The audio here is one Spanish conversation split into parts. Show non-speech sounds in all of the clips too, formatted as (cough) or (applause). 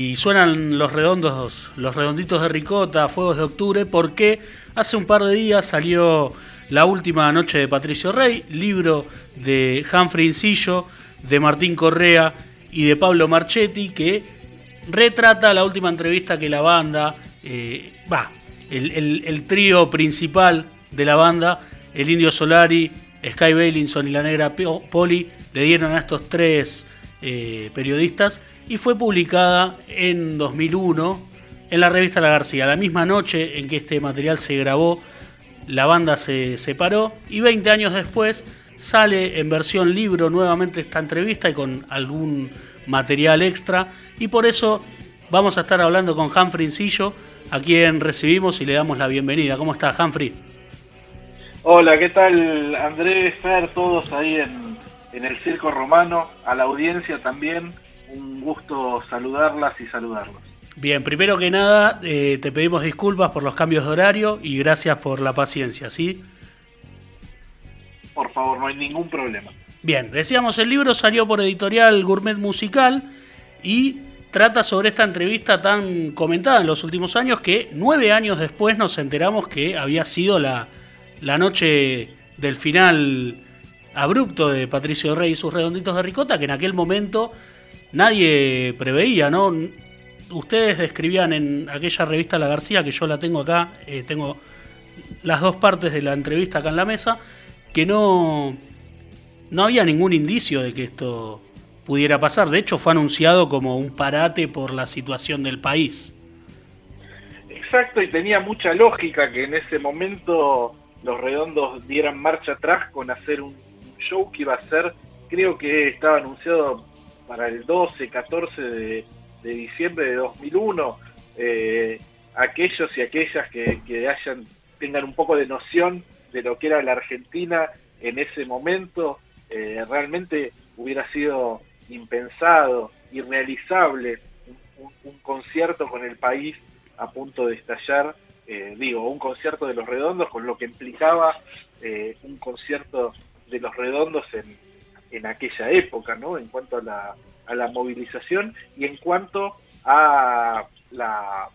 Y suenan los redondos, los redonditos de ricota, fuegos de octubre, porque hace un par de días salió La última noche de Patricio Rey, libro de Humphrey Incillo, de Martín Correa y de Pablo Marchetti, que retrata la última entrevista que la banda, eh, va, el, trío principal de la banda, el Indio Solari, Sky Bailinson y la Negra Poli, le dieron a estos tres eh, periodistas y fue publicada en 2001 en la revista La García. La misma noche en que este material se grabó, la banda se separó y 20 años después sale en versión libro nuevamente esta entrevista y con algún material extra y por eso vamos a estar hablando con Humphrey Incillo, a quien recibimos y le damos la bienvenida. ¿Cómo está Humphrey? Hola, ¿qué tal Andrés, Fer, todos ahí en, en el Circo Romano, a la audiencia también? un gusto saludarlas y saludarlos. Bien, primero que nada, eh, te pedimos disculpas por los cambios de horario y gracias por la paciencia, ¿sí? Por favor, no hay ningún problema. Bien, decíamos, el libro salió por editorial Gourmet Musical y trata sobre esta entrevista tan comentada en los últimos años que nueve años después nos enteramos que había sido la, la noche del final abrupto de Patricio Rey y sus redonditos de ricota, que en aquel momento nadie preveía, ¿no? Ustedes describían en aquella revista La García, que yo la tengo acá, eh, tengo las dos partes de la entrevista acá en la mesa, que no, no había ningún indicio de que esto pudiera pasar. De hecho, fue anunciado como un parate por la situación del país. Exacto, y tenía mucha lógica que en ese momento los redondos dieran marcha atrás con hacer un show que iba a ser, creo que estaba anunciado para el 12, 14 de, diciembre de 2001, eh, aquellos y aquellas que, hayan tengan un poco de noción de lo que era la Argentina en ese momento, eh, realmente hubiera sido impensado, irrealizable un, concierto con el país a punto de estallar, eh, digo, un concierto de los redondos con lo que implicaba un concierto de los redondos en, en aquella época, ¿no? En cuanto a la, a la movilización y en cuanto a la,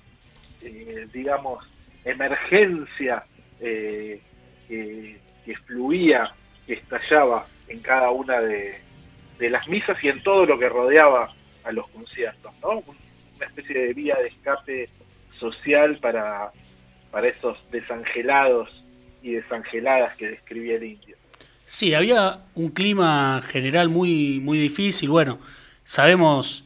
eh, digamos, emergencia eh, que, fluía, que estallaba en cada una de, de, las misas y en todo lo que rodeaba a los conciertos, ¿no? Una especie de vía de escape social para, para esos desangelados y desangeladas que describía el indio. Sí, había un clima general muy, muy difícil. Bueno, sabemos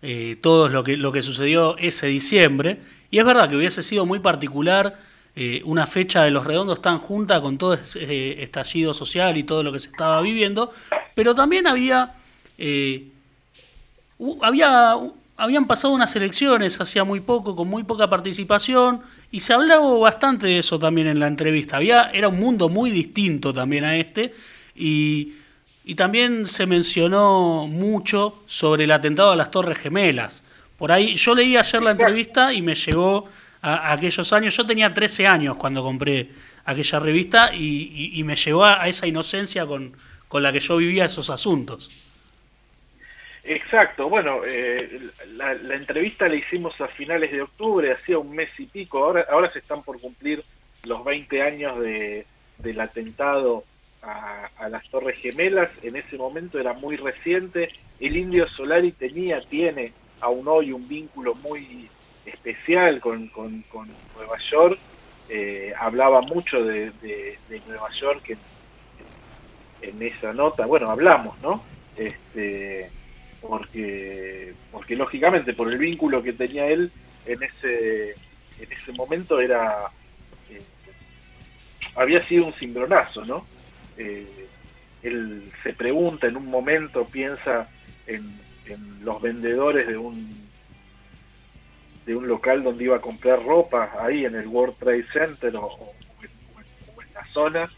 eh, todos lo que, lo que sucedió ese diciembre. Y es verdad que hubiese sido muy particular eh, una fecha de los redondos tan junta con todo ese estallido social y todo lo que se estaba viviendo. Pero también había. Eh, había habían pasado unas elecciones hacía muy poco, con muy poca participación, y se hablaba bastante de eso también en la entrevista. Había, era un mundo muy distinto también a este, y, también se mencionó mucho sobre el atentado a las Torres Gemelas. Por ahí, yo leí ayer la entrevista y me llegó a, aquellos años. Yo tenía 13 años cuando compré aquella revista y, me llevó a, esa inocencia con, con la que yo vivía esos asuntos. Exacto, bueno, eh, la, entrevista la hicimos a finales de octubre, hacía un mes y pico, ahora, ahora se están por cumplir los 20 años de, del atentado a, las Torres Gemelas, en ese momento era muy reciente, el Indio Solari tenía, tiene aún hoy un vínculo muy especial con, con, Nueva York, eh, hablaba mucho de, Nueva York en, en esa nota, bueno, hablamos, ¿no? Este, porque, porque lógicamente por el vínculo que tenía él en ese, en ese momento era eh, había sido un cimbronazo, ¿no? Eh, él se pregunta en un momento, piensa en, los vendedores de un de un local donde iba a comprar ropa ahí en el World Trade Center o, en, la zona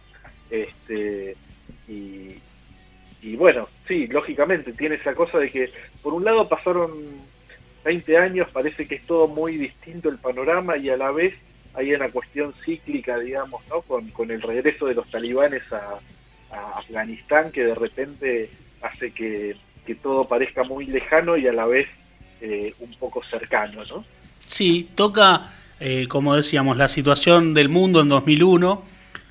este y, y bueno, sí, lógicamente tiene esa cosa de que por un lado pasaron 20 años, parece que es todo muy distinto el panorama y a la vez hay una cuestión cíclica, digamos, ¿no? con, el regreso de los talibanes a, Afganistán que de repente hace que, todo parezca muy lejano y a la vez eh, un poco cercano, ¿no? Sí, toca, eh, como decíamos, la situación del mundo en 2001.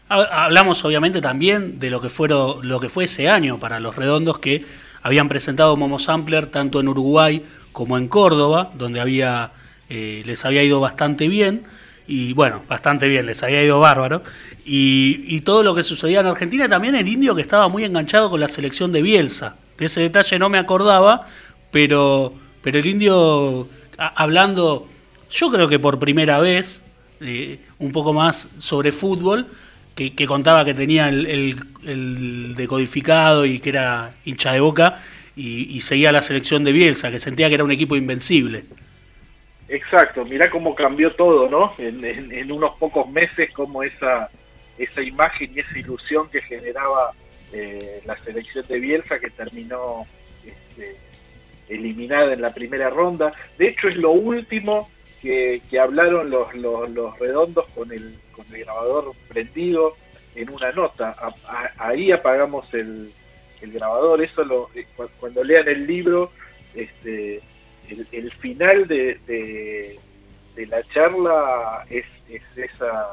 Hablamos obviamente también de lo que, fueron, lo que fue ese año para los redondos que habían presentado Momo Sampler tanto en Uruguay como en Córdoba, donde había, eh, les había ido bastante bien y bueno, bastante bien, les había ido bárbaro. Y, todo lo que sucedía en Argentina, también el indio que estaba muy enganchado con la selección de Bielsa. De ese detalle no me acordaba, pero, pero el indio, hablando, yo creo que por primera vez, eh, un poco más sobre fútbol, que, contaba que tenía el, decodificado y que era hincha de boca y, seguía la selección de Bielsa, que sentía que era un equipo invencible. Exacto, mirá cómo cambió todo, ¿no? En, unos pocos meses, como esa, esa imagen y esa ilusión que generaba eh, la selección de Bielsa, que terminó este, eliminada en la primera ronda. De hecho, es lo último que, hablaron los, los, redondos con el, con el grabador prendido en una nota. ahí apagamos el, el grabador. Eso lo, eh, cuando lean el libro, este, el, final de, de, la charla es, es esa,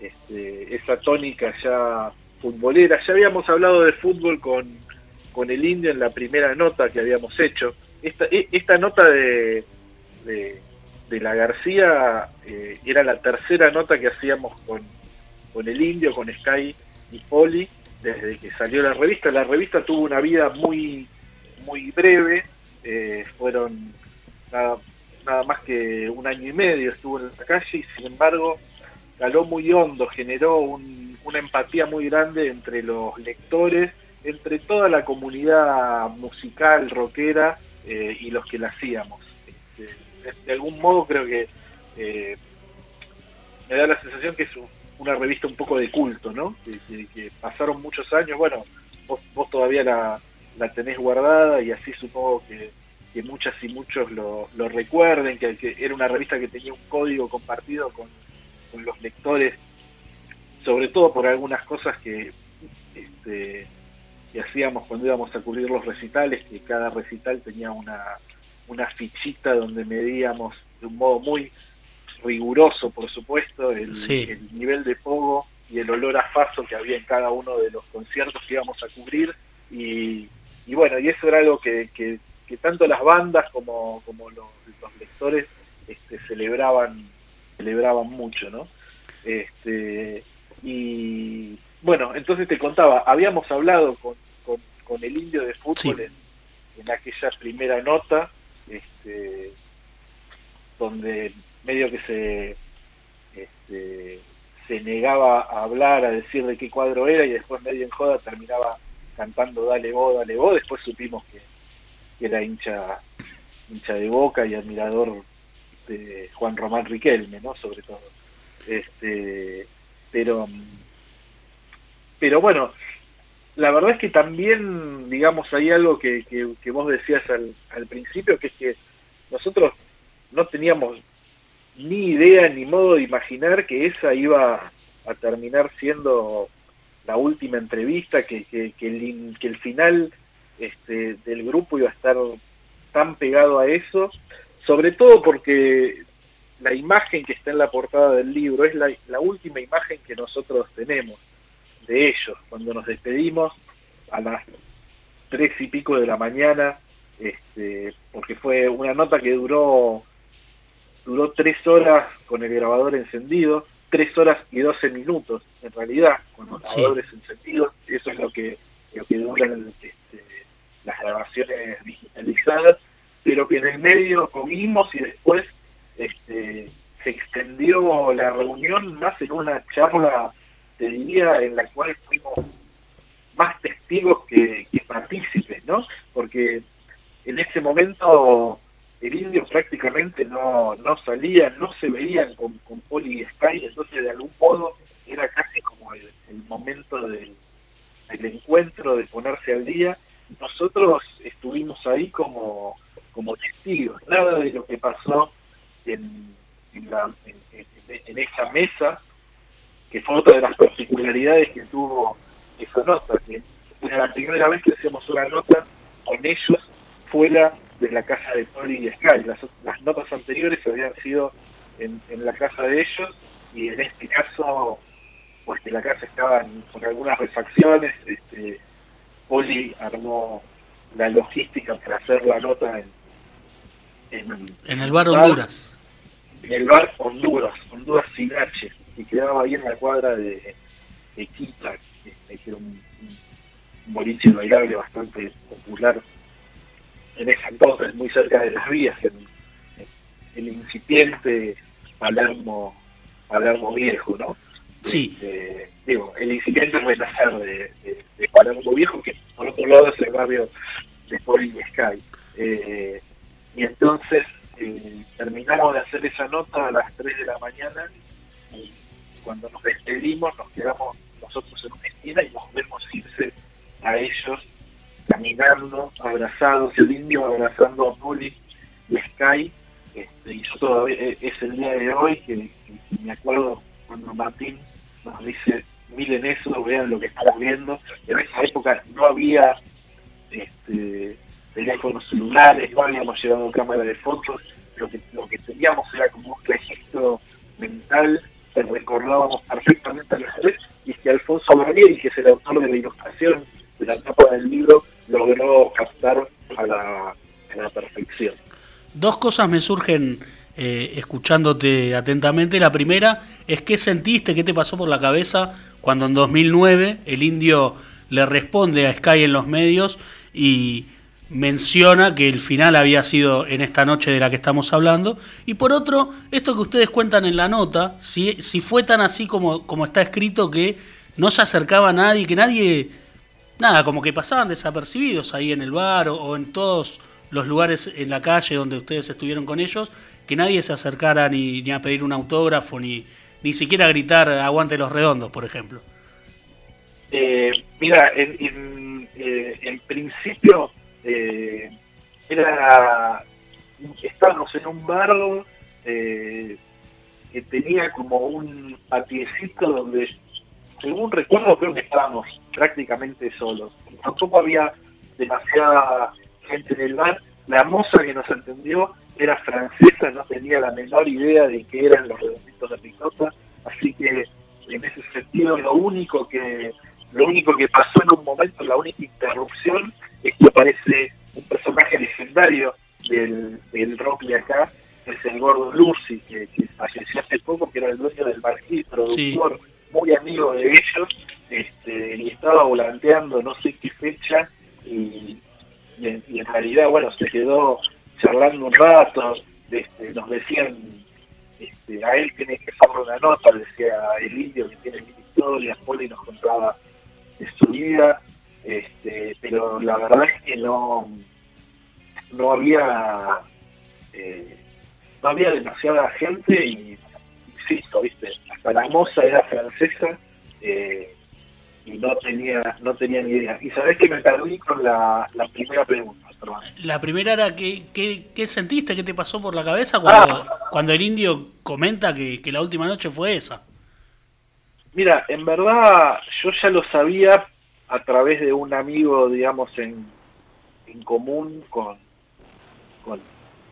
este, esa tónica ya futbolera. Ya habíamos hablado de fútbol con, con el indio en la primera nota que habíamos hecho. Esta, e, esta nota de, de, la García eh, era la tercera nota que hacíamos con, con el indio, con Sky y Poli, desde que salió la revista. La revista tuvo una vida muy, muy breve, eh, fueron nada, más que un año y medio estuvo en la calle y sin embargo caló muy hondo, generó una empatía muy grande entre los lectores, entre toda la comunidad musical, rockera eh, y los que la hacíamos. Este, de algún modo creo que eh, me da la sensación que es una revista un poco de culto, ¿no? Que, pasaron muchos años, bueno, vos, todavía la, la tenés guardada y así supongo que, muchas y muchos lo, recuerden, que, era una revista que tenía un código compartido con, los lectores, sobre todo por algunas cosas que, este, que hacíamos cuando íbamos a cubrir los recitales, que cada recital tenía una, una fichita donde medíamos de un modo muy riguroso, por supuesto, el, el nivel de pogo y el olor a faso que había en cada uno de los conciertos que íbamos a cubrir. Y, y bueno, y eso era algo que, que, tanto las bandas como, como los, lectores este, celebraban celebraban mucho, ¿no? Este, y bueno, entonces te contaba, habíamos hablado con, con, el indio de fútbol en, aquella primera nota, este, donde medio que se este, se negaba a hablar, a decir de qué cuadro era y después medio en joda terminaba cantando Dale vos, dale vos, después supimos que, era hincha hincha de Boca y admirador de Juan Román Riquelme, ¿no? Sobre todo. Este, pero pero bueno, la verdad es que también, digamos, hay algo que, que, vos decías al, al principio, que es que nosotros no teníamos ni idea ni modo de imaginar que esa iba a terminar siendo la última entrevista, que, que, que, el, que el final este, del grupo iba a estar tan pegado a eso, sobre todo porque la imagen que está en la portada del libro es la, la última imagen que nosotros tenemos de ellos, cuando nos despedimos a las tres y pico de la mañana, este, porque fue una nota que duró duró tres horas con el grabador encendido, tres horas y doce minutos, en realidad, con los grabadores encendidos, eso es lo que, lo que duran este, las grabaciones digitalizadas, pero que en el medio comimos y después este, se extendió la reunión más en una charla, te diría, en la cual fuimos más testigos que, que partícipes, ¿no? Porque en ese momento el indio prácticamente no, no salía, no se veían con, con Poli y Sky, entonces de algún modo era casi como el, momento del, encuentro, de ponerse al día. Nosotros estuvimos ahí como, como testigos, nada de lo que pasó en, en, la, en, esa mesa, que fue otra de las particularidades que tuvo esa nota, que era la primera vez que hacíamos una nota con ellos fuera de la casa de Poli y Sky. Las, las notas anteriores habían sido en, en, la casa de ellos y en este caso, pues que la casa estaba con algunas refacciones, este, Poli armó la logística para hacer la nota en, en, el bar Honduras. En el bar Honduras, Honduras Sinache, y quedaba ahí en la cuadra de, de Quita, que era un, un boliche bailable bastante popular en esa entonces, muy cerca de las vías, en, el incipiente Palermo, Palermo Viejo, ¿no? Sí. Este, digo, el incipiente renacer de, de, de, Palermo Viejo, que por otro lado es el barrio de Poli Sky. Eh, y entonces eh, terminamos de hacer esa nota a las 3 de la mañana cuando nos despedimos nos quedamos nosotros en una esquina y nos vemos irse a ellos caminando, abrazados, el indio abrazando a Poli y Sky. Este, y yo todavía, e, es el día de hoy que, que, me acuerdo cuando Martín nos dice, miren eso, vean lo que estamos viendo. En esa época no había este, teléfonos celulares, no habíamos llevado cámara de fotos, lo que, lo que teníamos era como un registro mental recordábamos perfectamente a los tres, y que Alfonso Gabriel, que es el autor de la ilustración de la tapa del libro, logró captar a la, a la perfección. Dos cosas me surgen eh, escuchándote atentamente. La primera es qué sentiste, qué te pasó por la cabeza cuando en 2009 el indio le responde a Sky en los medios y menciona que el final había sido en esta noche de la que estamos hablando. Y por otro, esto que ustedes cuentan en la nota, si, si fue tan así como, como está escrito que no se acercaba nadie, que nadie nada, como que pasaban desapercibidos ahí en el bar o, en todos los lugares en la calle donde ustedes estuvieron con ellos, que nadie se acercara ni, ni a pedir un autógrafo, ni, ni siquiera a gritar aguante los redondos, por ejemplo. Eh, mira, en, en, eh, en principio eh, era estábamos en un bar eh, que tenía como un patiecito donde según recuerdo creo que estábamos prácticamente solos. Tampoco había demasiada gente en el bar. La moza que nos entendió era francesa, no tenía la menor idea de qué eran los redonditos de picota, así que en ese sentido lo único que lo único que pasó en un momento, la única interrupción es que aparece un personaje legendario del, del rock de acá, es el gordo Lucy, que, que, falleció hace poco, que era el dueño del marquís, productor, muy amigo de ellos, este, y estaba volanteando no sé qué fecha y, y, en, y, en, realidad, bueno, se quedó charlando un rato, este, nos decían, este, a él tiene que hacer una nota, decía el indio que tiene mil historias, Poli nos contaba de su vida, este, pero la verdad es que no, no había eh, no había demasiada gente y insisto, viste, hasta la moza era francesa eh, y no tenía, no tenía ni idea. Y sabés que me perdí con la, la primera pregunta. Perdón. La primera era ¿qué, qué, qué sentiste, qué te pasó por la cabeza cuando, ah. cuando el indio comenta que, que la última noche fue esa. Mira, en verdad yo ya lo sabía a través de un amigo, digamos, en, en común con, con,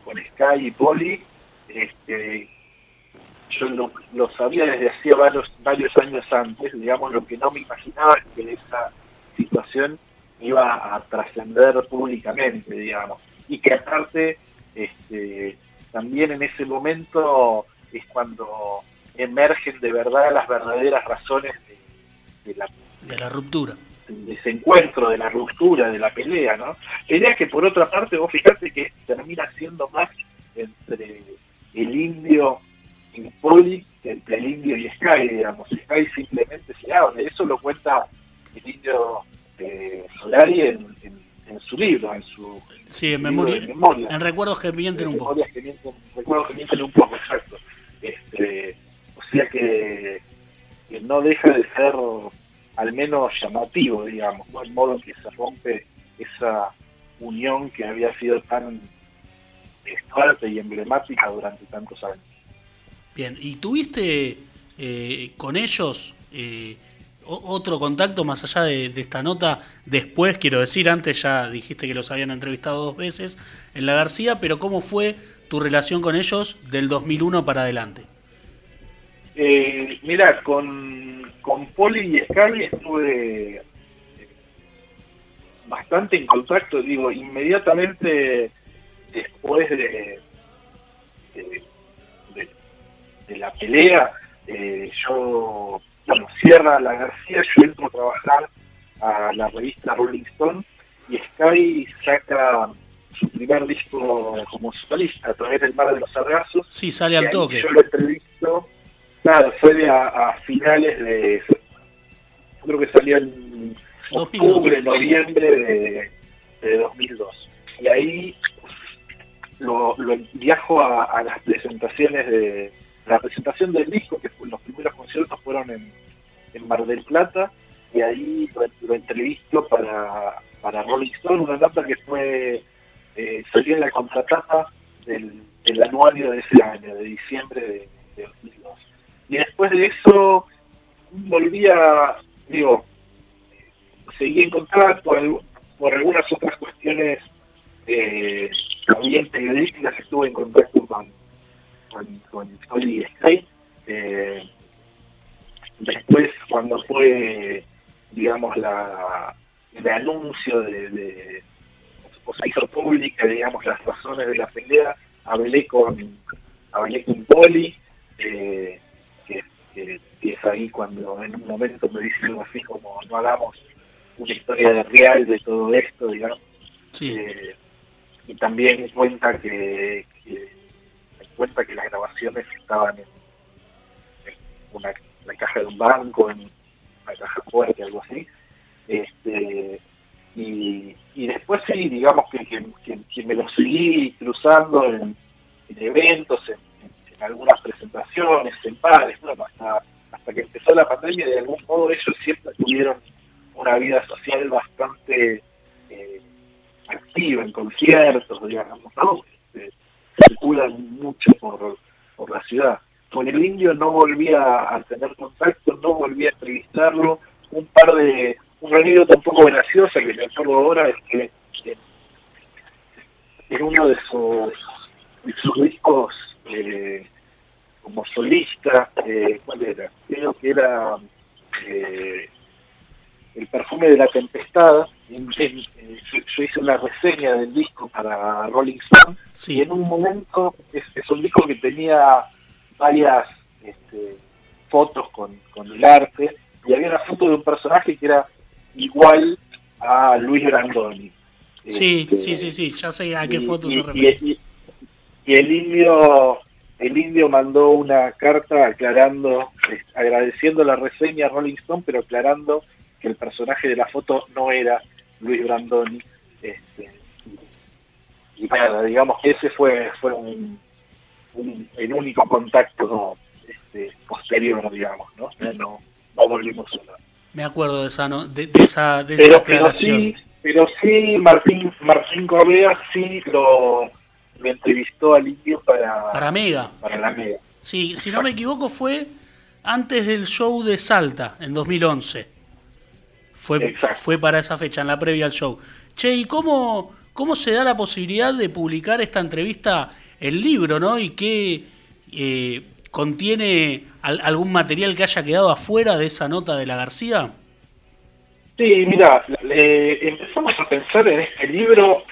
Sky y Poli, este, yo lo, lo, sabía desde hacía varios, varios años antes, digamos, lo que no me imaginaba es que esa situación iba a trascender públicamente, digamos, y que aparte, este, también en ese momento es cuando emergen de verdad las verdaderas razones de, la, de la ruptura desencuentro, de la ruptura, de la pelea, ¿no? Pelea que por otra parte, vos fijate que termina siendo más entre el indio y Poli que entre el indio y Sky, digamos. Sky simplemente se habla, eso lo cuenta el indio eh, Solari en, en, en, su libro, en su sí, en, memoria, en memoria, en recuerdos que mienten un poco. Que mienten, recuerdos que mienten un poco, exacto. Este, o sea que, que no deja de ser al menos llamativo, digamos, ¿no? modo que se rompe esa unión que había sido tan fuerte y emblemática durante tantos años. Bien, ¿y tuviste eh, con ellos eh, otro contacto más allá de, esta nota después, quiero decir, antes ya dijiste que los habían entrevistado dos veces en La García, pero ¿cómo fue tu relación con ellos del 2001 para adelante? Eh, mira, con, con Poli y Scully estuve bastante en contacto, digo, inmediatamente después de, de, la pelea, eh, yo, cuando cierra la García, yo entro a trabajar a la revista Rolling Stone y Sky saca su primer disco como solista a través del Mar de los Sargazos. Sí, sale al toque. Yo lo entrevisto, claro, fue a, a finales de. Creo que salió en octubre, noviembre de, 2002. Y ahí lo, viajo a, las presentaciones de la presentación del disco, que los primeros conciertos fueron en, en Mar del Plata, y ahí lo, entrevisto para, para Rolling Stone, una nota que fue eh, salió en la contratapa del, del, anuario de ese año, de diciembre de, de 2002. Y después de eso volví a, digo, seguí en contacto por, algunas otras cuestiones eh, también periodísticas, estuve en contacto con, con, con Oli eh, después, cuando fue, digamos, la, el anuncio de, o se hizo pública, digamos, las razones de la pelea, hablé con, hablé con Poli, eh, que, que, es ahí cuando en un momento me dice algo así como no hagamos una historia real de todo esto, digamos. Eh, y también cuenta que, cuenta que las grabaciones estaban en, una, la caja de un banco, en una caja fuerte, algo así. Este, y, y después sí, digamos que, que, me lo seguí cruzando en, eventos, en, algunas presentaciones, en pares, hasta, hasta que empezó la pandemia, de algún modo ellos siempre tuvieron una vida social bastante eh, activa en conciertos, digamos, ¿no? Este, circulan mucho por, por la ciudad. Con el indio no volví a, tener contacto, no volví a entrevistarlo. Un par de. Un poco graciosa que me acuerdo ahora es que en uno de sus, sus discos eh, como solista, eh, ¿cuál era? Creo que era. Eh, el perfume de la tempestad. yo, hice una reseña del disco para Rolling Stone y en un momento es, un disco que tenía varias este, fotos con, el arte y había una foto de un personaje que era igual a Luis Brandoni. Sí, este, sí, sí, sí, ya sé a qué foto te refieres. Y, el indio el indio mandó una carta aclarando, agradeciendo la reseña a Rolling Stone, pero aclarando el personaje de la foto no era Luis Brandoni. Este, y nada, digamos que ese fue, fue un, el único contacto este, posterior, digamos, ¿no? No, volvimos a hablar. Me acuerdo de esa, de, esa, de pero, aclaración. Pero sí, Martín, Martín Correa sí lo, entrevistó al indio para, para Mega. Para la Mega. Sí, si no me equivoco fue antes del show de Salta, en 2011. Fue, fue para esa fecha, en la previa al show. Che, ¿y cómo, cómo se da la posibilidad de publicar esta entrevista, el libro, ¿no? ¿Y qué eh, contiene algún material que haya quedado afuera de esa nota de la García? Sí, mira, empezamos a pensar en este libro.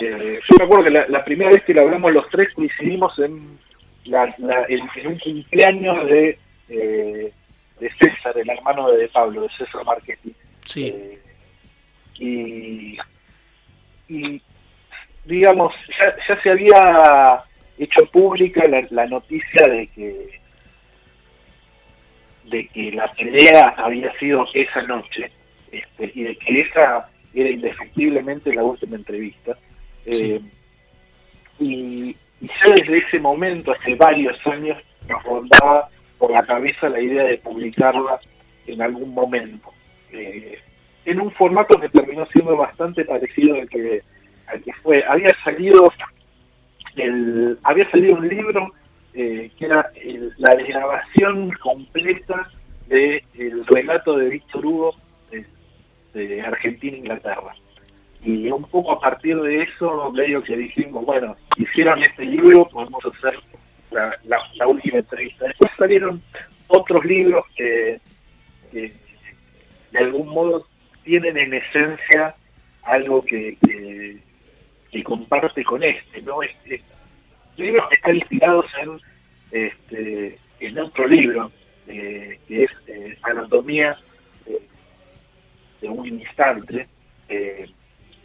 Eh, yo me acuerdo que la, primera vez que lo hablamos los tres coincidimos en, en, un cumpleaños de eh, de César, el hermano de Pablo, de César Marchetti. Sí. Eh, y, y, digamos, ya, ya, se había hecho pública la, noticia de que de que la pelea había sido esa noche este, y de que esa era indefectiblemente la última entrevista. Eh, y, ya desde ese momento, hace varios años, nos rondaba por la cabeza la idea de publicarla en algún momento. Eh, en un formato que terminó siendo bastante parecido al que, al que fue. Había salido el, había salido un libro eh, que era la desgrabación completa de el relato de Víctor Hugo de, Argentina e Inglaterra. Y un poco a partir de eso, medio que dijimos, bueno, hicieron este libro, podemos hacer la, última entrevista. Después salieron otros libros que, de algún modo tienen en esencia algo que, que, comparte con este, ¿no? Este, libros que están inspirados en, este, en otro libro, eh, que es eh, Anatomía de un instante, eh,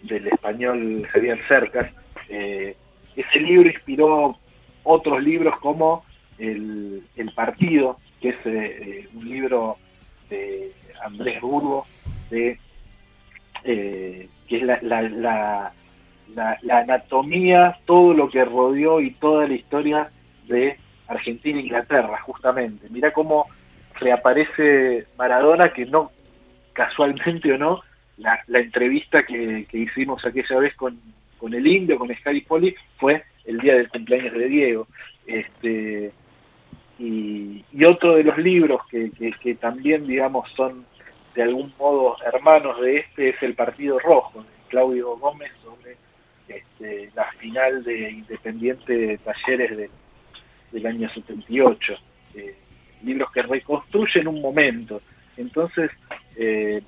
del español Javier Cercas. ese libro inspiró otros libros como El, Partido, que es un libro de Andrés Burgo, de, que es la, la, la, anatomía, todo lo que rodeó y toda la historia de Argentina e Inglaterra, justamente. Mira cómo reaparece Maradona, que no, casualmente o no, la, entrevista que, hicimos aquella vez con, con el indio, con Scary Poli, fue el día del cumpleaños de Diego. Este, y, otro de los libros que, que, también, digamos, son de algún modo hermanos de este es El Partido Rojo, de Claudio Gómez, sobre este, la final de Independiente Talleres de, del año 78, eh, libros que reconstruyen un momento. Entonces, eh,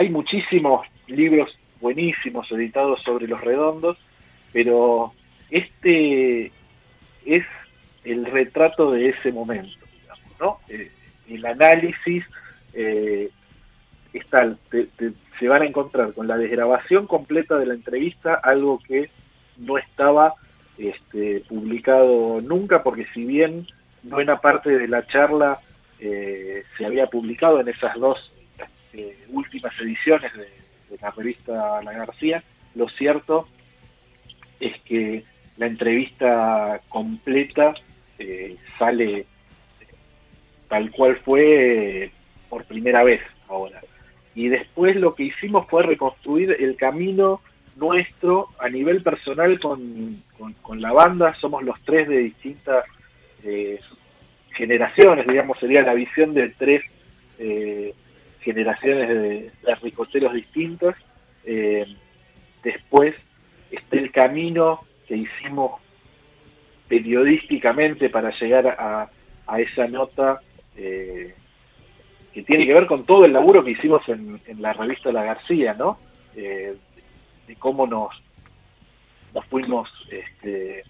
hay muchísimos libros buenísimos editados sobre los redondos, pero este es el retrato de ese momento, digamos, ¿no? Eh, el análisis eh, está, se van a encontrar con la desgrabación completa de la entrevista, algo que no estaba este, publicado nunca, porque si bien buena parte de la charla eh, se había publicado en esas dos eh, últimas ediciones de, la revista La García, lo cierto es que la entrevista completa eh, sale tal cual fue por primera vez ahora. Y después lo que hicimos fue reconstruir el camino nuestro a nivel personal con, con, la banda, somos los tres de distintas eh, generaciones, digamos, sería la visión de tres eh, generaciones de, de, distintos. Eh, después está el camino que hicimos periodísticamente para llegar a, a esa nota que tiene que ver con todo el laburo que hicimos en, en la revista La García, ¿no? de cómo nos, nos fuimos este,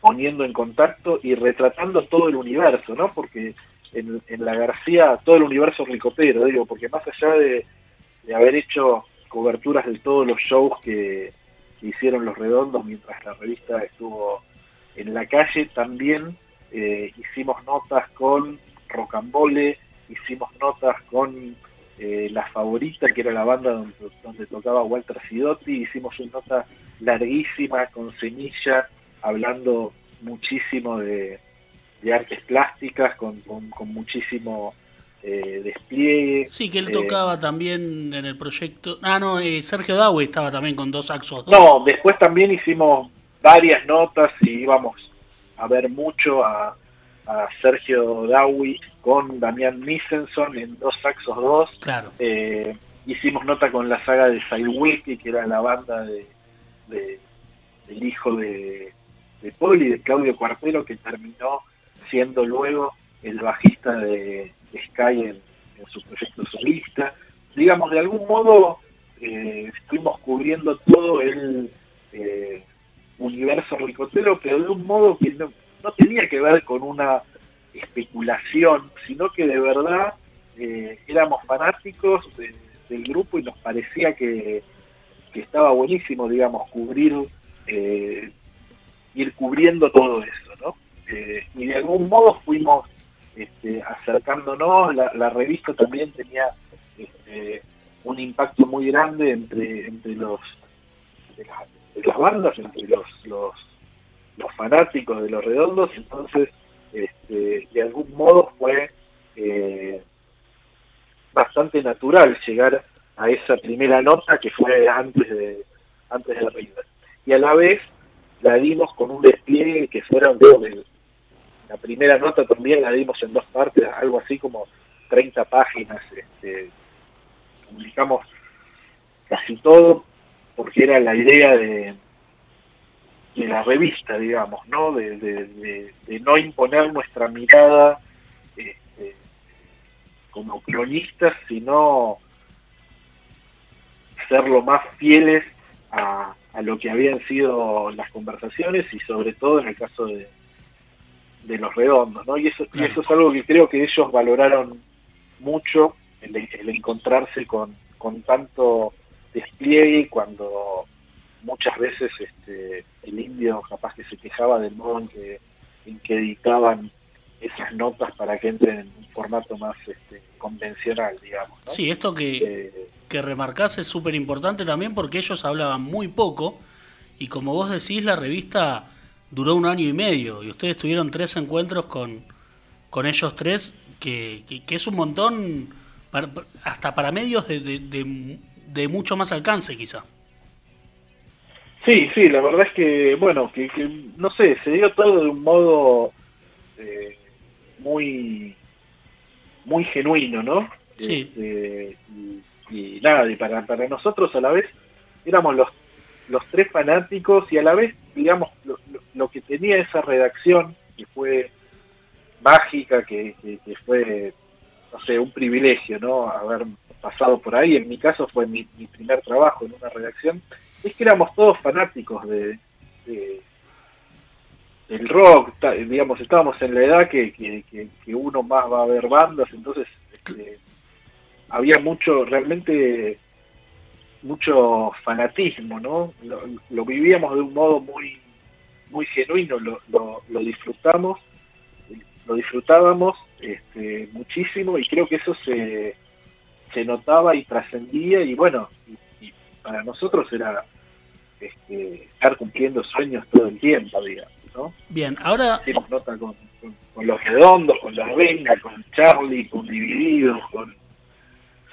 poniendo en contacto y retratando todo el universo, ¿no? Porque en, la García, todo el universo ricotero, digo, porque más allá de, haber hecho coberturas de todos los shows que, hicieron los redondos mientras la revista estuvo en la calle, también eh, hicimos notas con Rocambole, hicimos notas con eh, la Favorita, que era la banda donde, tocaba Walter Sidotti, hicimos una nota larguísima con Semilla, hablando muchísimo de, artes plásticas, con, muchísimo eh, despliegue. Sí, que él tocaba eh, también en el proyecto. Ah, no, Sergio Dawe estaba también con dos axos. No, después también hicimos varias notas y íbamos a ver mucho a, a Sergio Dawi con Damián Nissenson en Dos Saxos 2. Claro. Eh, hicimos nota con la saga de Wiki, que era la banda de, del hijo de, de Poli, de Claudio Cuartero, que terminó siendo luego el bajista de, Sky en, su proyecto solista. Digamos, de algún modo eh, estuvimos cubriendo todo el eh, universo ricotero, pero de un modo que no, no tenía que ver con una especulación, sino que de verdad eh, éramos fanáticos del grupo y nos parecía que, estaba buenísimo, digamos, cubrir, ir cubriendo todo eso, Eh, y de algún modo fuimos este, acercándonos, la, revista también tenía este, un impacto muy grande entre, entre los las bandas, entre los, los los fanáticos de los redondos, entonces este, de algún modo fue eh, bastante natural llegar a esa primera nota que fue antes de antes de River. Y a la vez la dimos con un despliegue que fueron, de, la primera nota también la dimos en dos partes, algo así como 30 páginas, este, publicamos casi todo porque era la idea de, de la revista, digamos, ¿no? De, de, no imponer nuestra mirada este, como cronistas, sino ser lo más fieles a, a lo que habían sido las conversaciones y sobre todo en el caso de, de los redondos, ¿no? Y eso, y eso es algo que creo que ellos valoraron mucho, el, el encontrarse con, con tanto despliegue cuando muchas veces este, el indio capaz que se quejaba del modo en que, en que editaban esas notas para que entren en un formato más este, convencional, digamos. Sí, esto que, eh, que remarcás es súper importante también porque ellos hablaban muy poco y como vos decís, la revista duró un año y medio y ustedes tuvieron tres encuentros con, con ellos tres, que, que, es un montón, hasta para medios de, de, de, mucho más alcance quizá. Sí, sí, la verdad es que, bueno, que, no sé, se dio todo de un modo eh, muy muy genuino, ¿no? Sí. Este, y, nada, y para, para nosotros a la vez éramos los, los tres fanáticos y a la vez, digamos, lo, que tenía esa redacción, que fue mágica, que, que, fue, no sé, un privilegio, ¿no? Haber pasado por ahí, en mi caso fue mi, mi primer trabajo en una redacción, es que éramos todos fanáticos de, de el rock, digamos, estábamos en la edad que, que, uno más va a ver bandas, entonces este, había mucho, realmente mucho fanatismo, ¿no? Lo, vivíamos de un modo muy muy genuino, lo, lo, disfrutamos, lo disfrutábamos este, muchísimo y creo que eso se, se notaba y trascendía y bueno, y para nosotros era este, estar cumpliendo sueños todo el tiempo, digamos. ¿no? Bien, ahora... Hicimos nota con, los redondos, con la Venga, con Charlie, con Divididos, con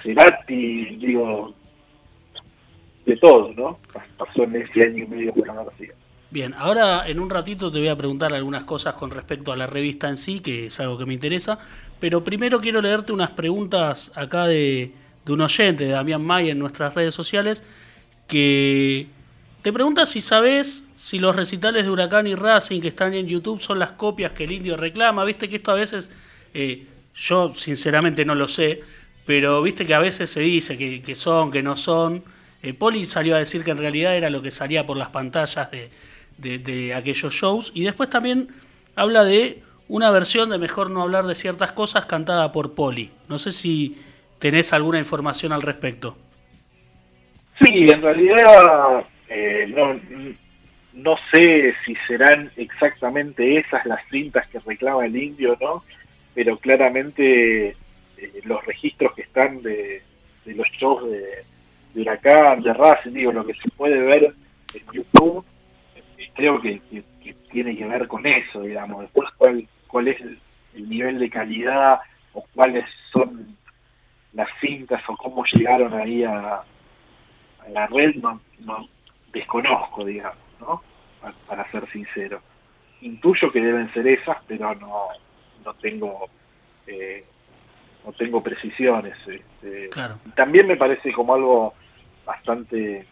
Cerati, digo, de todo, ¿no? Pasó en ese año y medio con la. Bien, ahora en un ratito te voy a preguntar algunas cosas con respecto a la revista en sí, que es algo que me interesa, pero primero quiero leerte unas preguntas acá de, de un oyente, de Damián May, en nuestras redes sociales, que te pregunta si sabes si los recitales de Huracán y Racing que están en YouTube son las copias que el indio reclama. Viste que esto a veces, eh, yo sinceramente no lo sé, pero viste que a veces se dice que, son, que no son. Eh, Poli salió a decir que en realidad era lo que salía por las pantallas de, de, aquellos shows. Y después también habla de una versión de Mejor no hablar de ciertas cosas cantada por Poli. No sé si tenés alguna información al respecto. Sí, en realidad eh, no, no sé si serán exactamente esas las cintas que reclama el indio, ¿no? Pero claramente eh, los registros que están de, los shows de, de, Huracán, de Racing, digo, lo que se puede ver en YouTube, creo que, tiene que ver con eso, digamos. Después, cuál, cuál es el, nivel de calidad o cuáles son las cintas o cómo llegaron ahí a, la red, no, no, desconozco, digamos, ¿no? Para, ser sincero. Intuyo que deben ser esas, pero no, no tengo eh, no tengo precisiones. Este, También me parece como algo bastante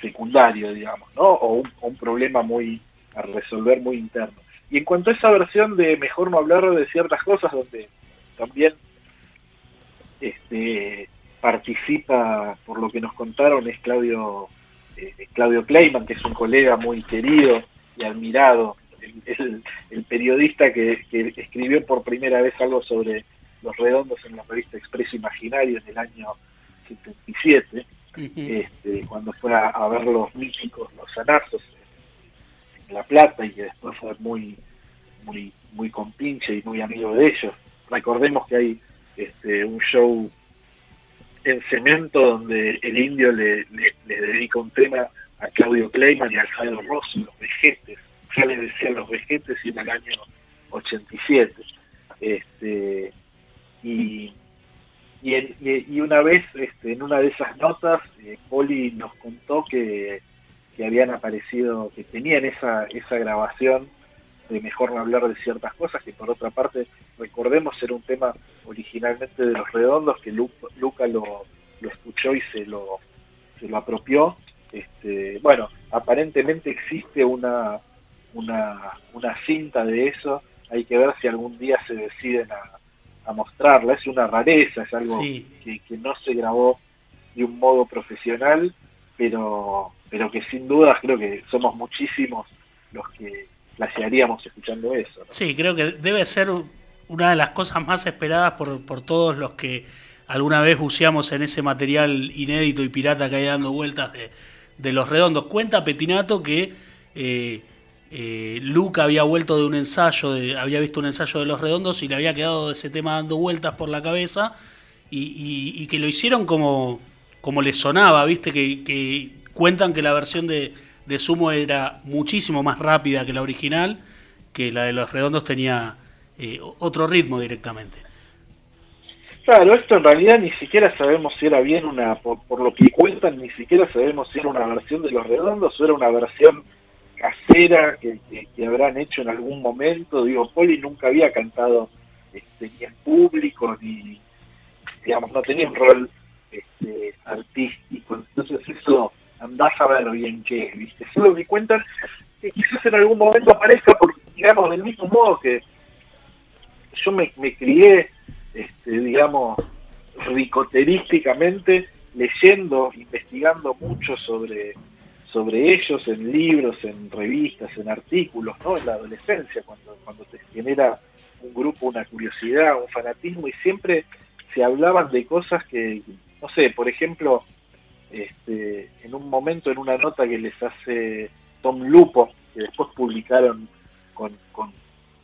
secundario, digamos, ¿no? O un, un, problema muy a resolver muy interno. Y en cuanto a esa versión de mejor no hablar de ciertas cosas, donde también este participa, por lo que nos contaron, es Claudio eh, Claudio Kleiman, que es un colega muy querido y admirado, el, el, periodista que, escribió por primera vez algo sobre los redondos en la revista Expreso Imaginario en el año 77, este, cuando fue a, ver los míticos, los anazos en La Plata y que después fue muy, muy, muy compinche y muy amigo de ellos. Recordemos que hay este, un show en Cemento, donde el indio le, le, dedica un tema a Claudio Kleiman y a Alfredo Rossi, los vejetes. Ya le decía los vejetes y en el año 87. Este, y, y, y una vez, este, en una de esas notas, eh, Poli nos contó que, que habían aparecido, que tenían esa, esa grabación de mejor no hablar de ciertas cosas, que por otra parte, recordemos, era un tema originalmente de Los Redondos, que Luca lo, lo escuchó y se lo, se lo apropió. Este, bueno, aparentemente existe una, una, una cinta de eso, hay que ver si algún día se deciden a, a mostrarla, es una rareza, es algo que, que, no se grabó de un modo profesional, pero, pero que sin duda creo que somos muchísimos los que placearíamos escuchando eso. Sí, creo que debe ser una de las cosas más esperadas por, por todos los que alguna vez buceamos en ese material inédito y pirata que hay dando vueltas de, de los redondos. Cuenta Petinato que eh, eh, Luca había vuelto de un ensayo, de, había visto un ensayo de los redondos y le había quedado ese tema dando vueltas por la cabeza y, que lo hicieron como, como le sonaba, viste, que, cuentan que la versión de, de Sumo era muchísimo más rápida que la original, que la de los redondos tenía eh, otro ritmo directamente. Claro, esto en realidad ni siquiera sabemos si era bien una, por, lo que cuentan, ni siquiera sabemos si era una versión de Los Redondos o era una versión casera que, habrán hecho en algún momento. Digo, Poli nunca había cantado este, ni en público, ni, digamos, no tenía un rol este, artístico. Entonces eso andás a ver bien qué es, ¿viste? Solo que cuentan que quizás en algún momento aparezca, por, digamos, del mismo modo que yo me, me crié este, digamos, ricoterísticamente, leyendo, investigando mucho sobre, sobre ellos en libros, en revistas, en artículos, ¿no? En la adolescencia, cuando, cuando te genera un grupo una curiosidad, un fanatismo, y siempre se hablaban de cosas que, no sé, por ejemplo, este, en un momento, en una nota que les hace Tom Lupo, que después publicaron con, con,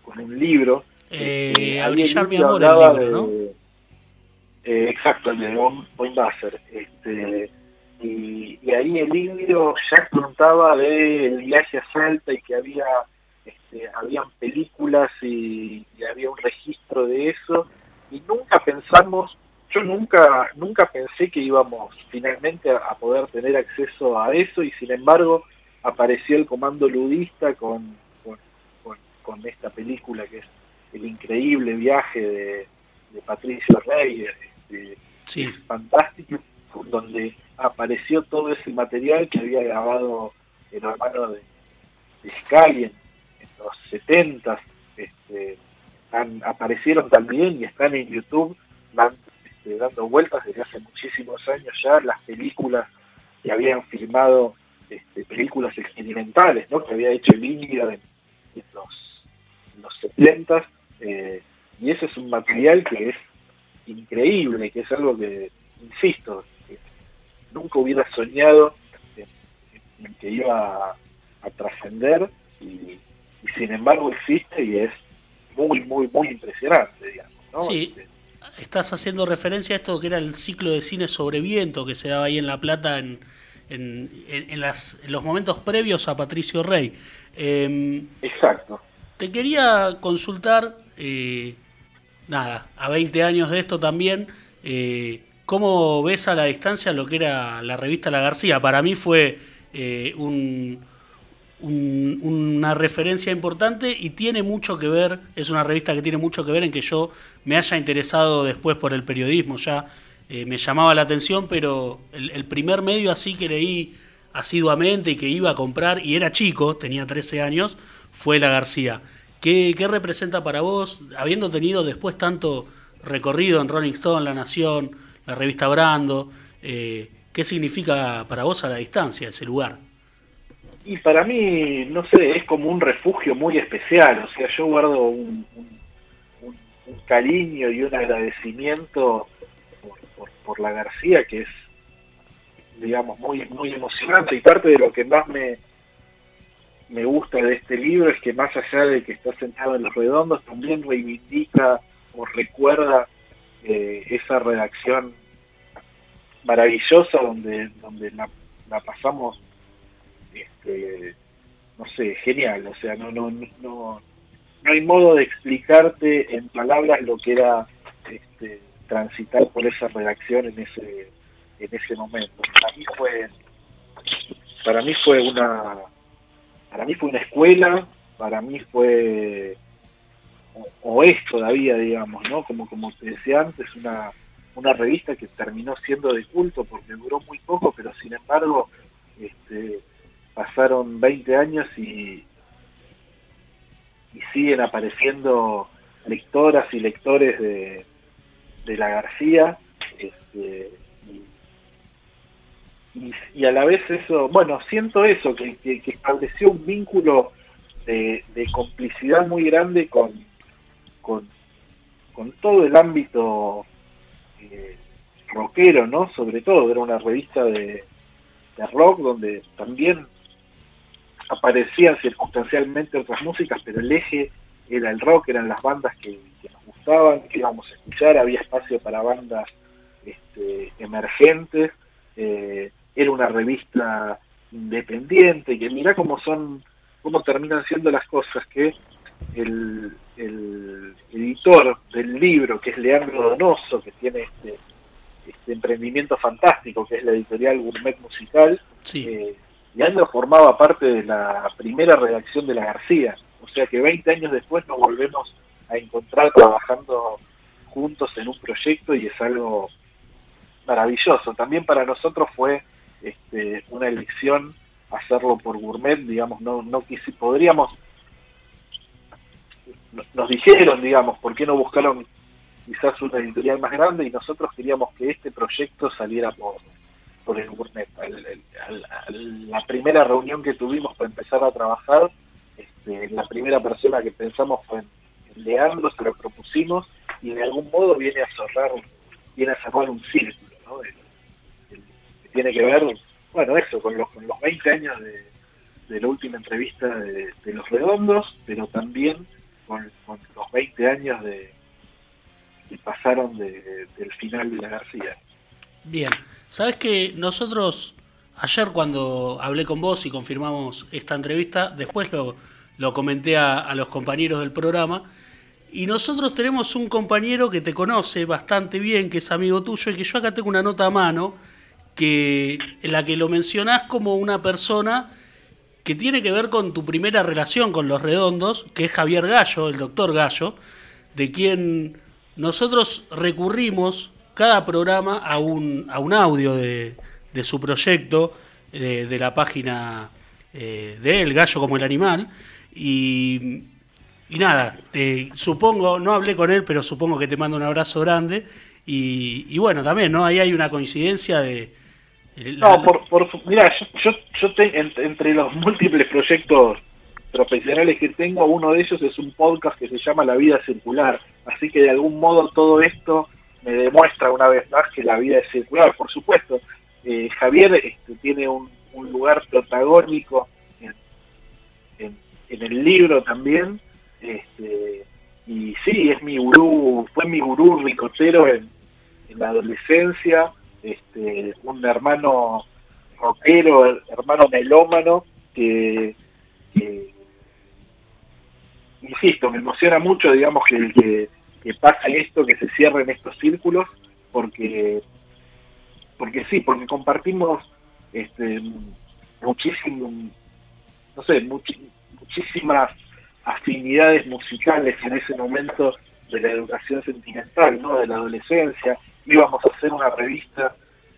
con un libro, eh, a brillar mi amor el libro, ¿no? Eh, exacto, el de Poindexter. Este, y, y, ahí el libro ya contaba del viaje a Salta y que había este, habían películas y, había un registro de eso. Y nunca pensamos yo nunca nunca pensé que íbamos finalmente a, poder tener acceso a eso y sin embargo apareció el comando ludista con, con esta película que es el increíble viaje de, Patricio Rey, este, fantástico, donde apareció todo ese material que había grabado el hermano de, Sky en, los 70 este, aparecieron también y están en YouTube este, dando vueltas desde hace muchísimos años ya las películas que habían filmado este, películas experimentales, ¿no? que había hecho el en, en, los, en los 70 eh, y ese es un material que es increíble, que es algo que, insisto, nunca hubiera soñado en, que iba a, trascender y, sin embargo existe y es muy, muy, muy impresionante, digamos. ¿no? Sí. Este, estás haciendo referencia a esto que era el ciclo de cine sobre viento que se daba ahí en La Plata en, en, en, las, en los momentos previos a Patricio Rey. Em, Exacto. Te quería consultar eh, nada, a 20 años de esto también, eh, ¿cómo ves a la distancia lo que era la revista La García? Para mí fue eh, una referencia importante y tiene mucho que ver, es una revista que tiene mucho que ver en que yo me haya interesado después por el periodismo, ya me llamaba la atención, pero el, primer medio así que leí asiduamente y que iba a comprar, y era chico, tenía 13 años, fue La García. ¿Qué, representa para vos, habiendo tenido después tanto recorrido en Rolling Stone, La Nación, la revista Brando, eh, qué significa para vos a la distancia ese lugar? Y para mí, no sé, es como un refugio muy especial, o sea, yo guardo un, cariño y un agradecimiento por, la García que es, digamos, muy, muy emocionante y parte de lo que más me, me gusta de este libro es que más allá de que está sentado en los redondos, también reivindica o recuerda eh, esa redacción maravillosa donde, donde la, pasamos, este, no sé, genial. O sea, no, no, no, no hay modo de explicarte en palabras lo que era este, transitar por esa redacción en ese, en ese momento. Para mí fue, para mí fue una para mí fue una escuela, para mí fue, o, es todavía, digamos, ¿no? Como, como te decía antes, una, una revista que terminó siendo de culto porque duró muy poco, pero sin embargo este, pasaron 20 años y, y siguen apareciendo lectoras y lectores de, de la García. Este, y, a la vez eso, bueno, siento eso, que, que, estableció un vínculo de, complicidad muy grande con, con, todo el ámbito eh, rockero, ¿no? Sobre todo, era una revista de, de rock donde también aparecían circunstancialmente otras músicas, pero el eje era el rock, eran las bandas que, nos gustaban, que íbamos a escuchar, había espacio para bandas este, emergentes, eh, era una revista independiente, que mira cómo son, cómo terminan siendo las cosas, que el, del libro, que es Leandro Donoso, que tiene este, este emprendimiento fantástico, que es la editorial Gourmet Musical, eh, Leandro formaba parte de la primera redacción de La García, o sea que 20 años después nos volvemos a encontrar trabajando juntos en un proyecto y es algo maravilloso. También para nosotros fue este, una elección hacerlo por gourmet, digamos, no, no quisi, podríamos, nos dijeron, digamos, ¿por qué no buscaron quizás una editorial más grande? Y nosotros queríamos que este proyecto saliera por, por el gourmet. la primera reunión que tuvimos para empezar a trabajar, este, la primera persona que pensamos fue en, Leandro, se lo propusimos y de algún modo viene a cerrar, viene a cerrar un círculo, ¿no? tiene que ver, bueno, eso, con los, con los 20 años de, la última entrevista de, Los Redondos, pero también con, los 20 años de que pasaron del final de la García. Bien, sabes que nosotros ayer cuando hablé con vos y confirmamos esta entrevista, después lo, lo comenté a, a, los compañeros del programa, y nosotros tenemos un compañero que te conoce bastante bien, que es amigo tuyo, y que yo acá tengo una nota a mano, que, en la que lo mencionás como una persona que tiene que ver con tu primera relación con los redondos, que es Javier Gallo, el doctor Gallo, de quien nosotros recurrimos cada programa a un, a un audio de, de su proyecto, de, la página eh, de él, Gallo como el animal, y, y nada, supongo, no hablé con él, pero supongo que te mando un abrazo grande, y, y bueno, también, ¿no? Ahí hay una coincidencia de, no, por, por mira, yo, yo, entre los (laughs) múltiples proyectos profesionales que tengo, uno de ellos es un podcast que se llama La Vida Circular, así que de algún modo todo esto me demuestra una vez más que la vida es circular, por supuesto. Eh, Javier este, tiene un, lugar protagónico en, en, el libro también, este, y sí, es mi gurú, fue mi gurú ricotero en, en la adolescencia, este, un hermano rockero, hermano melómano, que, insisto, me emociona mucho, digamos, que, que, que pase esto, que se cierren estos círculos, porque porque sí, porque compartimos este, muchísimo, no sé, muchísimas afinidades musicales en ese momento de la educación sentimental, ¿no? De la adolescencia, íbamos a hacer una revista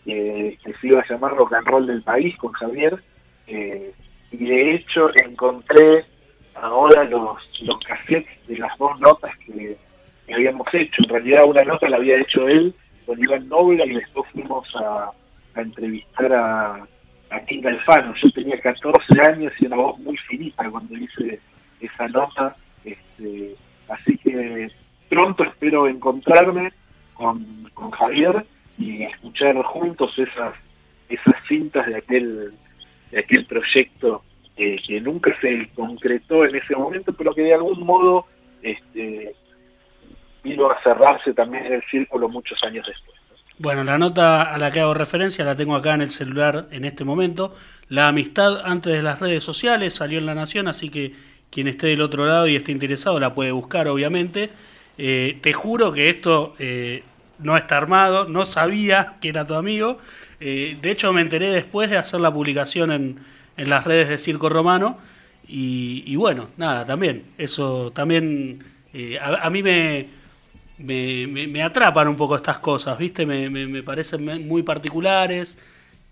eh, que se iba a llamar Rock and Roll del País con Javier, eh, y de hecho encontré ahora los, los cassettes de las dos notas que, habíamos hecho. En realidad una nota la había hecho él con Iván Noble y después fuimos a, entrevistar a, a King Alfano. Yo tenía 14 años y una voz muy finita cuando hice esa nota. Este, así que pronto espero encontrarme con, Javier y escuchar juntos esas esas cintas de aquel de aquel proyecto que, nunca se concretó en ese momento pero que de algún modo este vino a cerrarse también en el círculo muchos años después bueno, la nota a la que hago referencia la tengo acá en el celular en este momento. La amistad antes de las redes sociales salió en La Nación, así que quien esté del otro lado y esté interesado la puede buscar, obviamente. Eh, te juro que esto eh, no está armado, no sabía que era tu amigo. Eh, de hecho, me enteré después de hacer la publicación en, las redes de Circo Romano. Y, bueno, nada, también, eso también a, mí me, me, atrapan un poco estas cosas, ¿viste? Me, me, parecen muy particulares,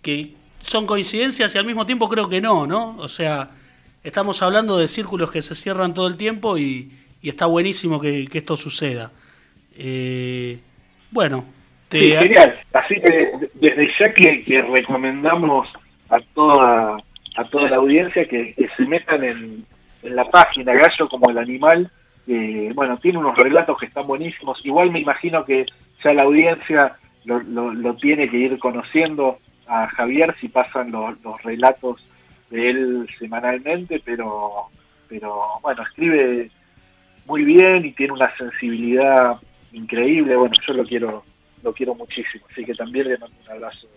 que son coincidencias y al mismo tiempo creo que no, ¿no? O sea, estamos hablando de círculos que se cierran todo el tiempo y, está buenísimo que, esto suceda. Eh, bueno, te... genial. Así que desde ya que, recomendamos a toda a toda la audiencia que, se metan en, en la página Gallo como el animal bueno, tiene unos relatos que están buenísimos. Igual me imagino que ya la audiencia lo, lo, tiene que ir conociendo a Javier si pasan los, relatos de él semanalmente, pero, pero bueno, escribe muy bien y tiene una sensibilidad increíble. Bueno, yo lo quiero, lo quiero muchísimo, así que también le mando un abrazo.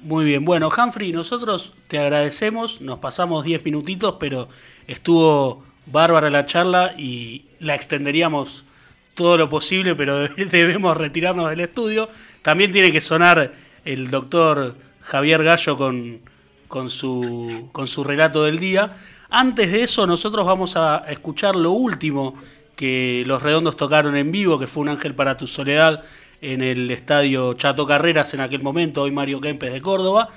Muy, bien, bueno, Humphrey, nosotros te agradecemos, nos pasamos 10 minutitos, pero estuvo bárbara la charla y la extenderíamos todo lo posible, pero (laughs) debemos retirarnos del estudio. También tiene que sonar el doctor Javier Gallo con, con, su, con su relato del día. Antes de eso, nosotros vamos a escuchar lo último que los redondos tocaron en vivo, que fue Un Ángel para tu Soledad en el estadio Chato Carreras en aquel momento, hoy Mario Kempes de Córdoba.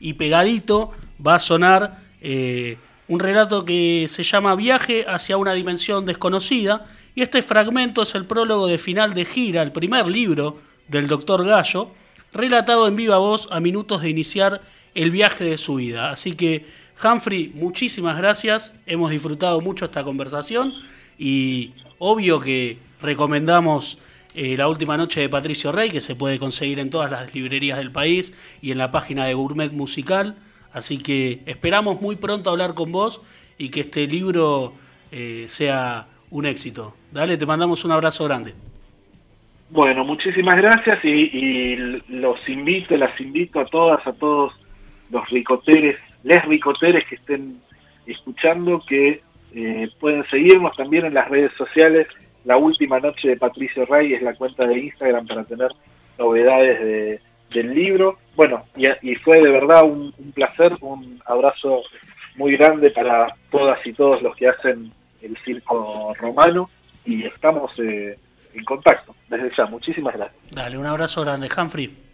Y pegadito va a sonar eh, un relato que se llama Viaje hacia una dimensión desconocida, y este fragmento es el prólogo de final de gira, el primer libro del doctor Gallo, relatado en viva voz a minutos de iniciar el viaje de su vida. Así que, Humphrey, muchísimas gracias, hemos disfrutado mucho esta conversación y obvio que recomendamos eh, La Última Noche de Patricio Rey, que se puede conseguir en todas las librerías del país y en la página de Gourmet Musical. Así que esperamos muy pronto hablar con vos y que este libro eh, sea un éxito. Dale, te mandamos un abrazo grande. Bueno, muchísimas gracias y, los invito, las invito a todas, a todos los ricoteres, les ricoteres que estén escuchando, que eh, pueden seguirnos también en las redes sociales. La última noche de Patricio Rey es la cuenta de Instagram para tener novedades de, del libro. Bueno, y, fue de verdad un, placer, un abrazo muy grande para todas y todos los que hacen el circo romano y estamos eh, en contacto desde ya. Muchísimas gracias. Dale, un abrazo grande, Humphrey.